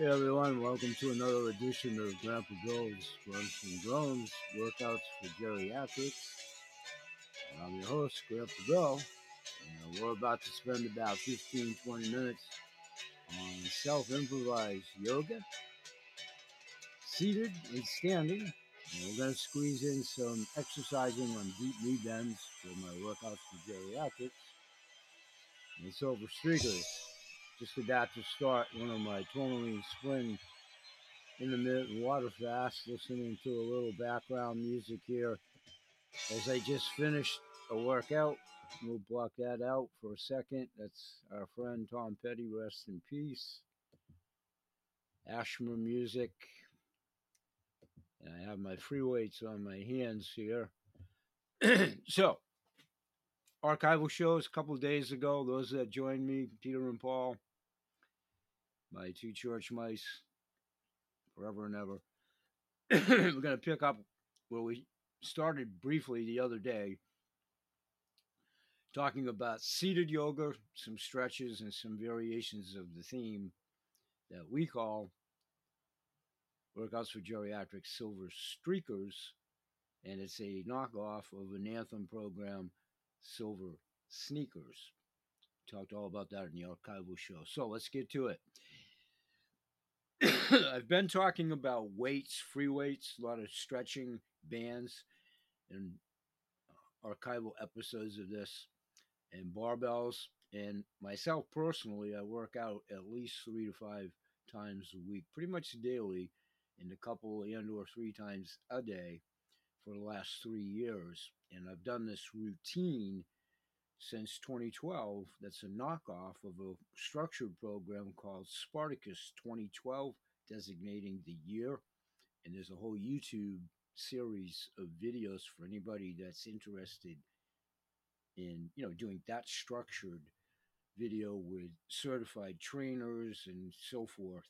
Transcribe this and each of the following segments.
Hey everyone, welcome to another edition of Grandpa Bill's Grunts and Groans Workouts for Geriatrics. I'm your host, Grandpa Bill, and we're about to spend about 15 20 minutes on self improvised yoga, seated and standing. And we're going to squeeze in some exercising on deep knee bends for my workouts for geriatrics. And silver streakers just about to start one of my tourmaline spring intermittent water fast, listening to a little background music here as I just finished a workout. We'll block that out for a second. That's our friend Tom Petty, rest in peace. Ashma music. And I have my free weights on my hands here. so, archival shows a couple days ago. Those that joined me, Peter and Paul, my two church mice forever and ever. We're going to pick up where we started briefly the other day, talking about seated yoga, some stretches, and some variations of the theme that we call Workouts for Geriatric Silver Streakers. And it's a knockoff of an anthem program, Silver Sneakers. Talked all about that in the archival show. So let's get to it. I've been talking about weights, free weights, a lot of stretching bands, and uh, archival episodes of this, and barbells. And myself personally, I work out at least three to five times a week, pretty much daily, and a couple and or three times a day for the last three years. And I've done this routine since 2012 that's a knockoff of a structured program called Spartacus 2012, designating the year. And there's a whole YouTube series of videos for anybody that's interested in, you know, doing that structured video with certified trainers and so forth.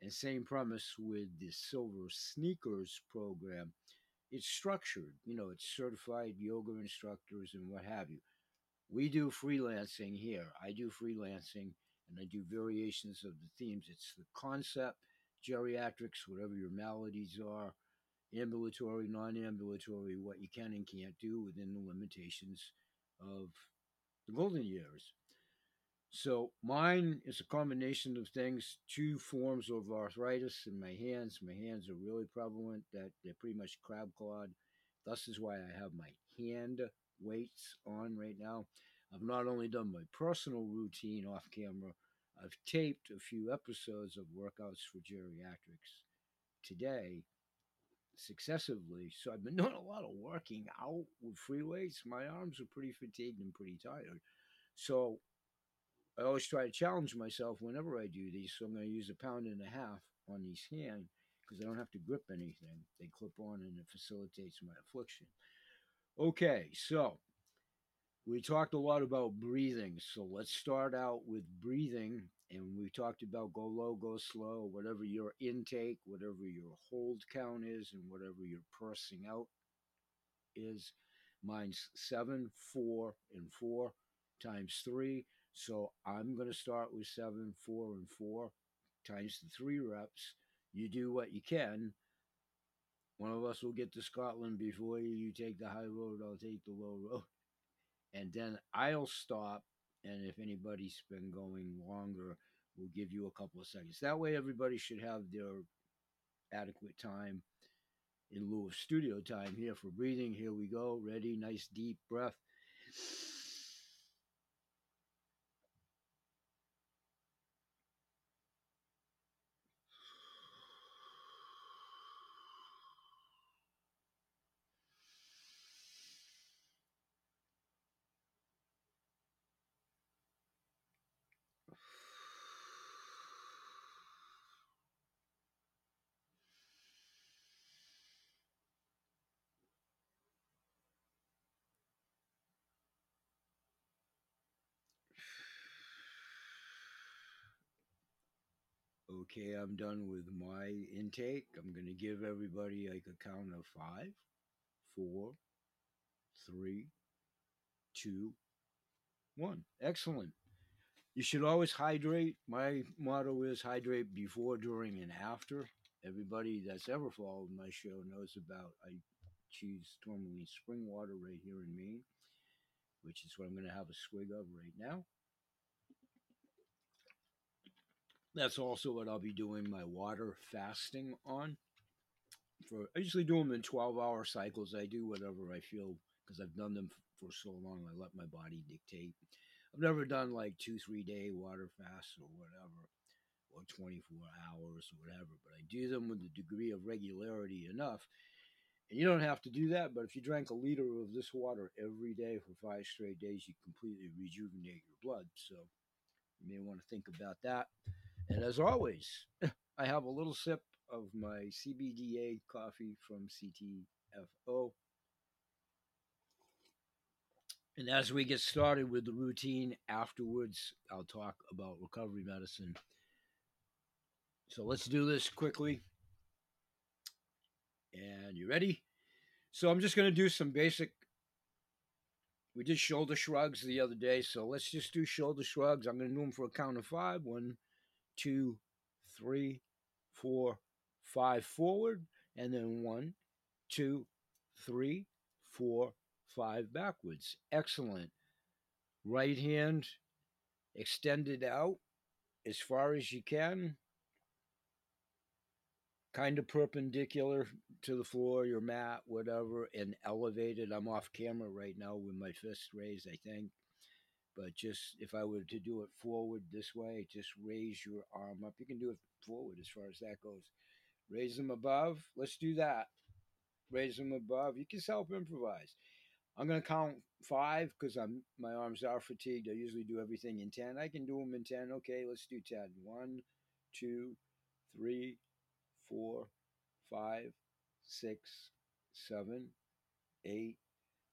And same premise with the Silver Sneakers program. It's structured, you know, it's certified yoga instructors and what have you we do freelancing here. I do freelancing and I do variations of the themes. It's the concept, geriatrics, whatever your maladies are, ambulatory, non ambulatory, what you can and can't do within the limitations of the golden years. So mine is a combination of things, two forms of arthritis in my hands. My hands are really prevalent that they're pretty much crab clawed. Thus is why I have my hand weights on right now. I've not only done my personal routine off camera, I've taped a few episodes of workouts for geriatrics today successively. So I've been doing a lot of working out with free weights. My arms are pretty fatigued and pretty tired. So I always try to challenge myself whenever I do these. So I'm going to use a pound and a half on each hand because I don't have to grip anything. They clip on and it facilitates my affliction. Okay, so we talked a lot about breathing. So let's start out with breathing. And we talked about go low, go slow, whatever your intake, whatever your hold count is, and whatever your pursing out is. Mine's seven, four, and four times three. So I'm going to start with seven, four, and four times the three reps. You do what you can one of us will get to Scotland before you. You take the high road, I'll take the low road. And then I'll stop. And if anybody's been going longer, we'll give you a couple of seconds. That way, everybody should have their adequate time in lieu of studio time here for breathing. Here we go. Ready? Nice deep breath. Okay, I'm done with my intake. I'm going to give everybody like a count of five, four, three, two, one. Excellent. You should always hydrate. My motto is hydrate before, during, and after. Everybody that's ever followed my show knows about I choose tourmaline spring water right here in Maine, which is what I'm going to have a swig of right now. That's also what I'll be doing my water fasting on. For I usually do them in 12 hour cycles. I do whatever I feel because I've done them for so long. I let my body dictate. I've never done like two, three day water fasts or whatever, or 24 hours or whatever, but I do them with a degree of regularity enough. And you don't have to do that, but if you drank a liter of this water every day for five straight days, you completely rejuvenate your blood. So you may want to think about that. And as always, I have a little sip of my CBDA coffee from CTFO. And as we get started with the routine afterwards, I'll talk about recovery medicine. So let's do this quickly. And you ready? So I'm just going to do some basic. We did shoulder shrugs the other day, so let's just do shoulder shrugs. I'm going to do them for a count of five. One, two, three, four, five forward, and then one, two, three, four, five backwards. Excellent. Right hand extended out as far as you can, kind of perpendicular to the floor, your mat, whatever, and elevated. I'm off camera right now with my fist raised, I think. But just if I were to do it forward this way, just raise your arm up. You can do it forward as far as that goes. Raise them above. Let's do that. Raise them above. You can self improvise. I'm going to count five because I'm my arms are fatigued. I usually do everything in 10. I can do them in 10. Okay, let's do 10. One, two, three, four, five, six, seven, eight,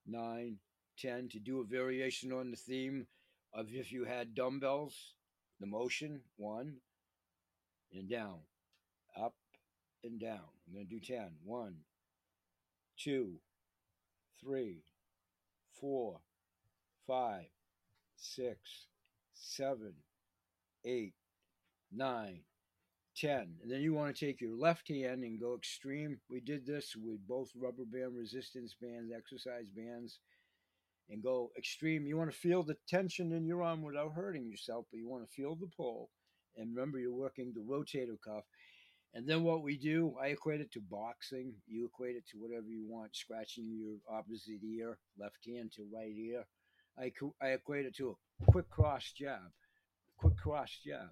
nine, ten. To do a variation on the theme of if you had dumbbells, the motion, one, and down, up and down. I'm going to do 10. One, two, three, four, five, six, seven, eight, nine, 10. And then you want to take your left hand and go extreme. We did this with both rubber band resistance bands, exercise bands, and go extreme. You want to feel the tension in your arm without hurting yourself, but you want to feel the pull. And remember, you're working the rotator cuff. And then what we do, I equate it to boxing. You equate it to whatever you want, scratching your opposite ear, left hand to right ear. I, I equate it to a quick cross jab, quick cross jab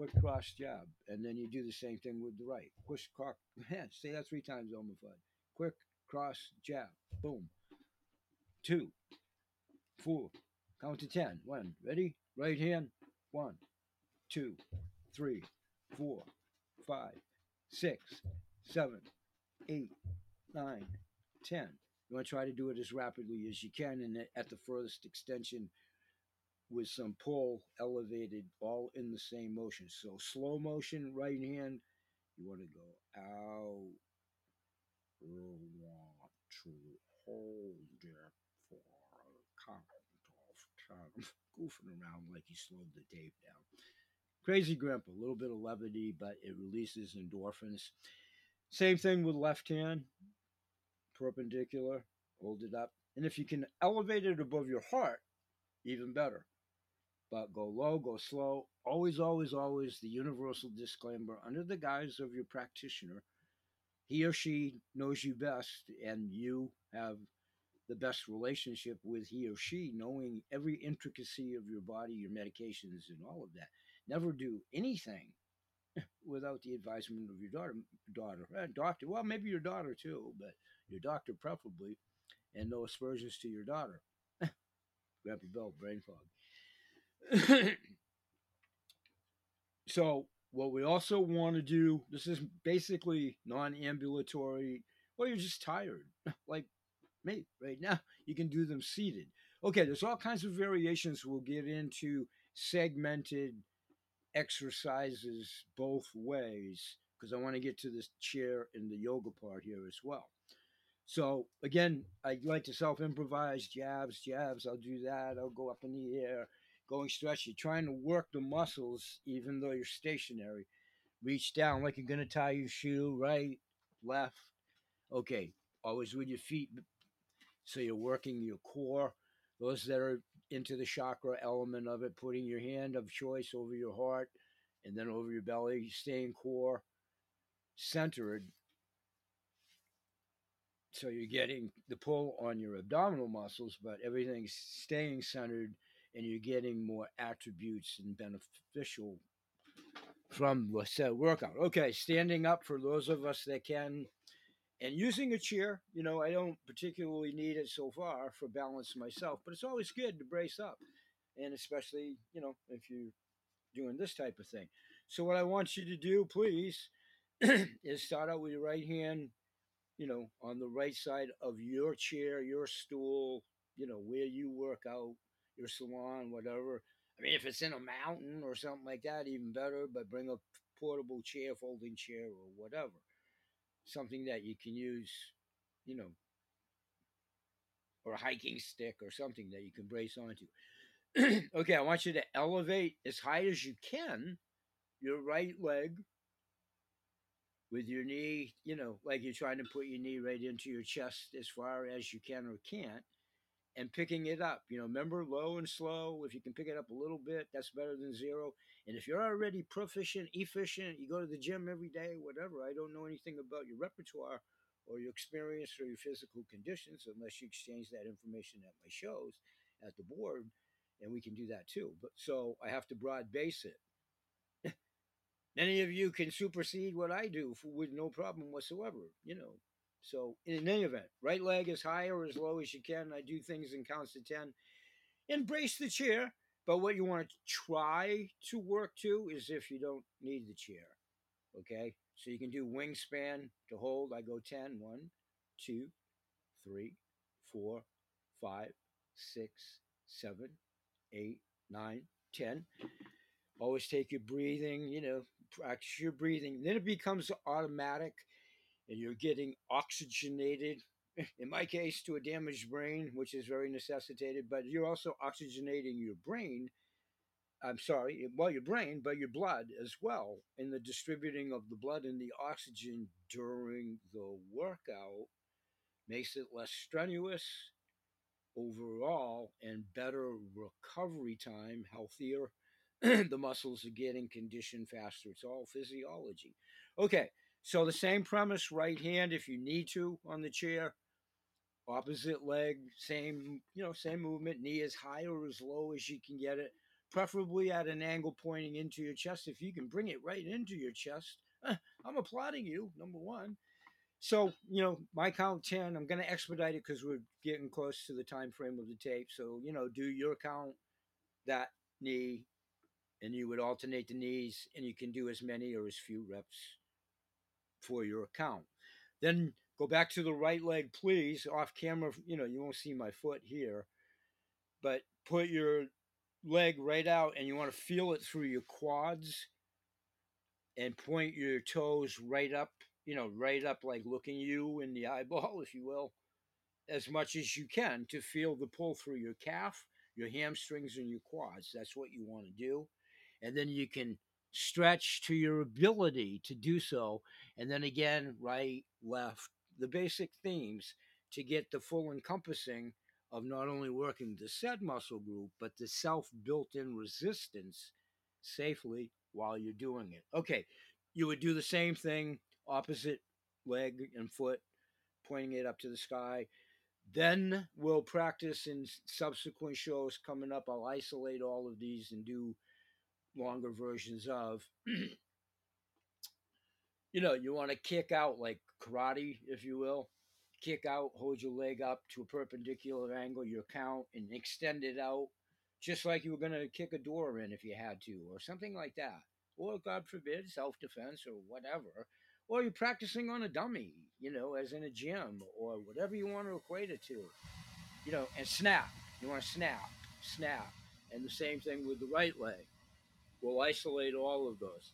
quick cross jab, and then you do the same thing with the right. Quick cross, man, say that three times, oh Elmer Fudd. Quick cross jab, boom. Two, four, count to ten. One, ready? Right hand, one, two, three, four, five, six, seven, eight, nine, ten. You want to try to do it as rapidly as you can, and at the furthest extension with some pull elevated all in the same motion. So slow motion, right hand, you want to go out. Hold it count of. Um, goofing around like you slowed the tape down. Crazy Grandpa, a little bit of levity, but it releases endorphins. Same thing with left hand, perpendicular, hold it up. And if you can elevate it above your heart, even better but go low, go slow. Always, always, always the universal disclaimer under the guise of your practitioner. He or she knows you best, and you have the best relationship with he or she, knowing every intricacy of your body, your medications, and all of that. Never do anything without the advisement of your daughter, daughter, uh, doctor. Well, maybe your daughter too, but your doctor preferably, and no aspersions to your daughter. Grandpa Bell, brain fog. so what we also want to do this is basically non-ambulatory well you're just tired like me right now you can do them seated okay there's all kinds of variations we'll get into segmented exercises both ways because i want to get to this chair and the yoga part here as well so again i like to self improvise jabs jabs i'll do that i'll go up in the air going stretch. You're trying to work the muscles even though you're stationary. Reach down like you're going to tie your shoe, right, left. Okay, always with your feet. So you're working your core. Those that are into the chakra element of it, putting your hand of choice over your heart and then over your belly, staying core centered. So you're getting the pull on your abdominal muscles, but everything's staying centered and you're getting more attributes and beneficial from the set workout. Okay, standing up for those of us that can and using a chair, you know, I don't particularly need it so far for balance myself, but it's always good to brace up. And especially, you know, if you're doing this type of thing. So what I want you to do, please, is start out with your right hand, you know, on the right side of your chair, your stool, you know, where you work out, your salon, whatever. I mean, if it's in a mountain or something like that, even better, but bring a portable chair, folding chair, or whatever something that you can use, you know, or a hiking stick or something that you can brace onto. okay, I want you to elevate as high as you can your right leg with your knee, you know, like you're trying to put your knee right into your chest as far as you can or can't and picking it up. You know, remember low and slow. If you can pick it up a little bit, that's better than zero. And if you're already proficient, efficient, you go to the gym every day, whatever. I don't know anything about your repertoire or your experience or your physical conditions unless you exchange that information at my shows at the board, and we can do that too. But so I have to broad base it. Any of you can supersede what I do for, with no problem whatsoever, you know. So in any event, right leg as high or as low as you can. I do things in counts to 10. Embrace the chair. But what you want to try to work to is if you don't need the chair. Okay. So you can do wingspan to hold. I go 10. 1, 2, 3, 4, 5, 6, 7, 8, 9, 10. Always take your breathing, you know, practice your breathing. Then it becomes automatic and you're getting oxygenated in my case to a damaged brain which is very necessitated but you're also oxygenating your brain i'm sorry well your brain but your blood as well in the distributing of the blood and the oxygen during the workout makes it less strenuous overall and better recovery time healthier the muscles are getting conditioned faster. It's all physiology. Okay so the same premise, right hand if you need to on the chair, opposite leg, same, you know, same movement, knee as high or as low as you can get it, preferably at an angle pointing into your chest. If you can bring it right into your chest, eh, I'm applauding you, number one. So, you know, my count 10, I'm going to expedite it because we're getting close to the time frame of the tape. So, you know, do your count, that knee, and you would alternate the knees, and you can do as many or as few reps for your account. Then go back to the right leg, please, off camera. You know, you won't see my foot here, but put your leg right out and you want to feel it through your quads and point your toes right up, you know, right up, like looking you in the eyeball, if you will, as much as you can to feel the pull through your calf, your hamstrings, and your quads. That's what you want to do. And then you can stretch to your ability to do so. And then again, right, left, the basic themes to get the full encompassing of not only working the said muscle group, but the self built in resistance safely while you're doing it. Okay, you would do the same thing, opposite leg and foot, pointing it up to the sky. Then we'll practice in subsequent shows coming up. I'll isolate all of these and do longer versions of you know you want to kick out like karate if you will. Kick out hold your leg up to a perpendicular angle your count and extend it out just like you were going to kick a door in if you had to or something like that. Or god forbid self-defense or whatever. Or you're practicing on a dummy you know as in a gym or whatever you want to equate it to. You know and snap. You want to snap snap. And the same thing with the right leg We'll isolate all of those.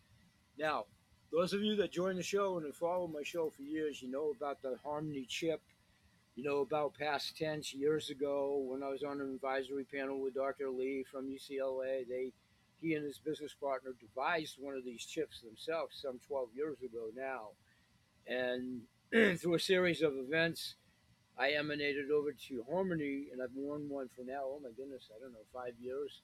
Now, those of you that join the show and have followed my show for years, you know about the Harmony chip you know, about past tense years ago when I was on an advisory panel with Dr. Lee from UCLA. They, he and his business partner devised one of these chips themselves some 12 years ago now. And through a series of events, I emanated over to Harmony, and I've worn one for now. Oh my goodness, I don't know, five years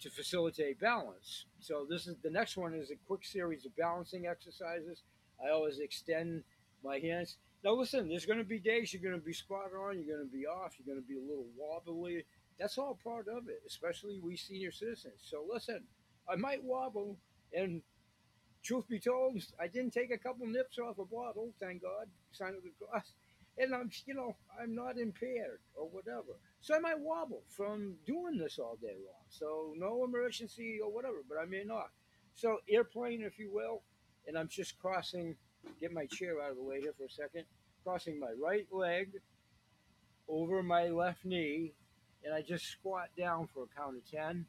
to facilitate balance. So this is the next one is a quick series of balancing exercises. I always extend my hands. Now listen, there's going to be days you're going to be spot on, you're going to be off, you're going to be a little wobbly. That's all part of it, especially we senior citizens. So listen, I might wobble, and truth be told, I didn't take a couple nips off a bottle, thank God, sign of the cross and I'm, you know, I'm not impaired or whatever. So I might wobble from doing this all day long. So no emergency or whatever, but I may not. So airplane, if you will, and I'm just crossing, get my chair out of the way here for a second, crossing my right leg over my left knee, and I just squat down for a count of 10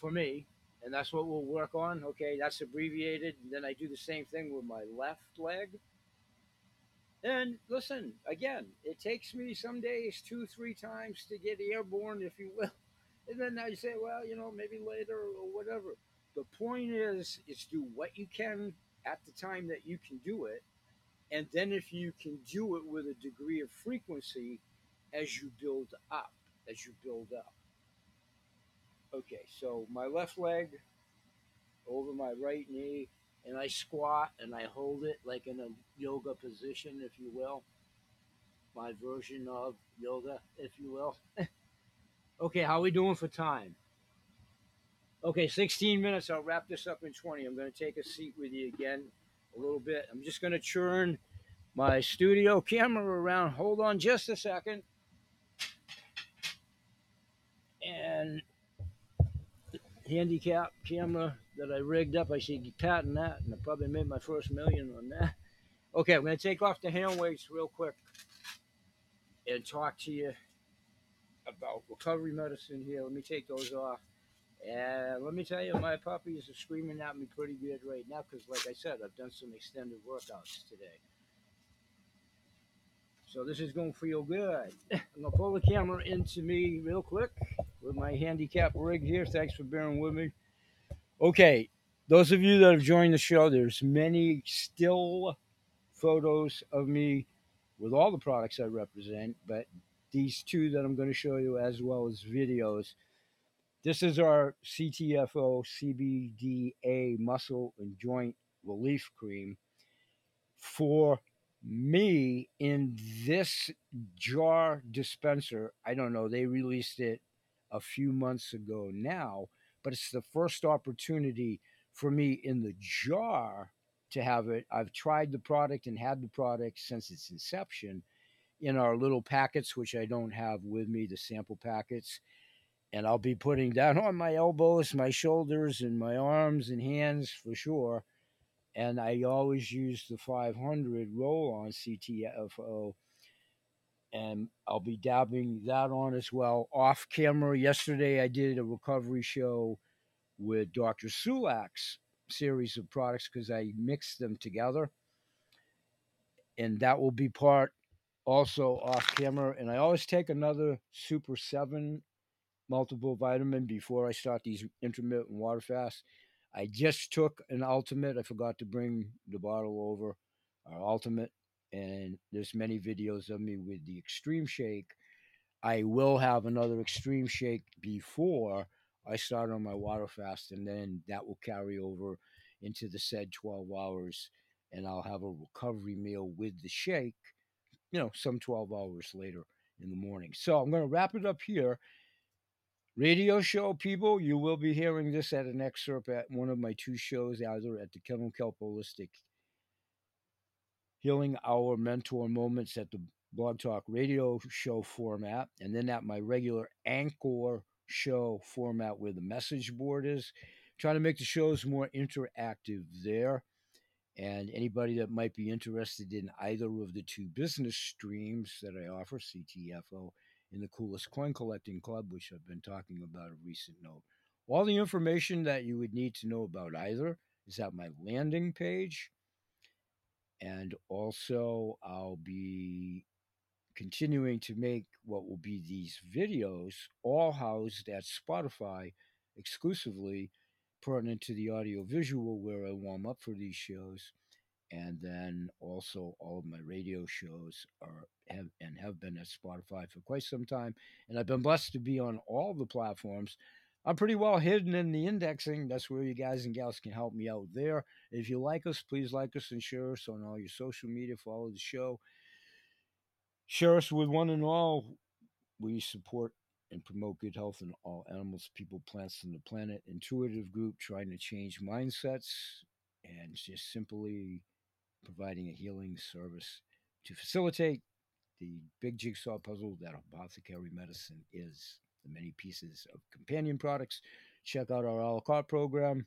for me. And that's what we'll work on. Okay, that's abbreviated. And then I do the same thing with my left leg and listen, again, it takes me some days two, three times to get airborne, if you will. And then I say, well, you know, maybe later or whatever. The point is, is do what you can at the time that you can do it. And then if you can do it with a degree of frequency as you build up, as you build up. Okay, so my left leg over my right knee, and I squat and I hold it like in a yoga position, if you will. My version of yoga, if you will. okay, how are we doing for time? Okay, 16 minutes. I'll wrap this up in 20. I'm going to take a seat with you again a little bit. I'm just going to churn my studio camera around. Hold on just a second. And handicap camera that I rigged up. I should patent that, and I probably made my first million on that. Okay, I'm going to take off the hand weights real quick and talk to you about recovery medicine here. Let me take those off. And let me tell you, my puppies are screaming at me pretty good right now because, like I said, I've done some extended workouts today. So this is going to feel good. I'm going to pull the camera into me real quick with my handicap rig here. Thanks for bearing with me. Okay, those of you that have joined the show, there's many still photos of me with all the products I represent, but these two that I'm going to show you as well as videos. This is our CTFO CBDA muscle and joint relief cream for me in this jar dispenser. I don't know, they released it a few months ago now but it's the first opportunity for me in the jar to have it. I've tried the product and had the product since its inception in our little packets, which I don't have with me, the sample packets. And I'll be putting that on my elbows, my shoulders, and my arms and hands for sure. And I always use the 500 roll on CTFO. And I'll be dabbing that on as well off camera. Yesterday, I did a recovery show with Dr. Sulak's series of products because I mixed them together. And that will be part also off camera. And I always take another Super 7 multiple vitamin before I start these intermittent water fasts. I just took an ultimate. I forgot to bring the bottle over, our ultimate. And there's many videos of me with the extreme shake. I will have another extreme shake before I start on my water fast, and then that will carry over into the said 12 hours, and I'll have a recovery meal with the shake, you know, some 12 hours later in the morning. So I'm going to wrap it up here. Radio show people, you will be hearing this at an excerpt at one of my two shows, either at the Kennel Kelp Holistic Healing Hour Mentor Moments at the Blog Talk radio show format, and then at my regular Anchor show format where the message board is. Trying to make the shows more interactive there. And anybody that might be interested in either of the two business streams that I offer, CTFO in the Coolest Coin Collecting Club, which I've been talking about a recent note. All the information that you would need to know about either is at my landing page. And also, I'll be continuing to make what will be these videos, all housed at Spotify exclusively, pertinent to the audio visual where I warm up for these shows. And then also all of my radio shows are have and have been at Spotify for quite some time. And I've been blessed to be on all the platforms. I'm pretty well hidden in the indexing. That's where you guys and gals can help me out there. If you like us, please like us and share us on all your social media. Follow the show. Share us with one and all. We support and promote good health in all animals, people, plants, and the planet. Intuitive group trying to change mindsets and just simply providing a healing service to facilitate the big jigsaw puzzle that apothecary medicine is. The many pieces of companion products. Check out our a la carte program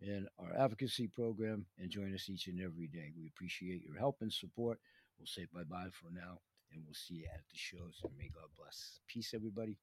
and our advocacy program and join us each and every day. We appreciate your help and support. We'll say bye bye for now and we'll see you at the shows. And may God bless. Peace, everybody.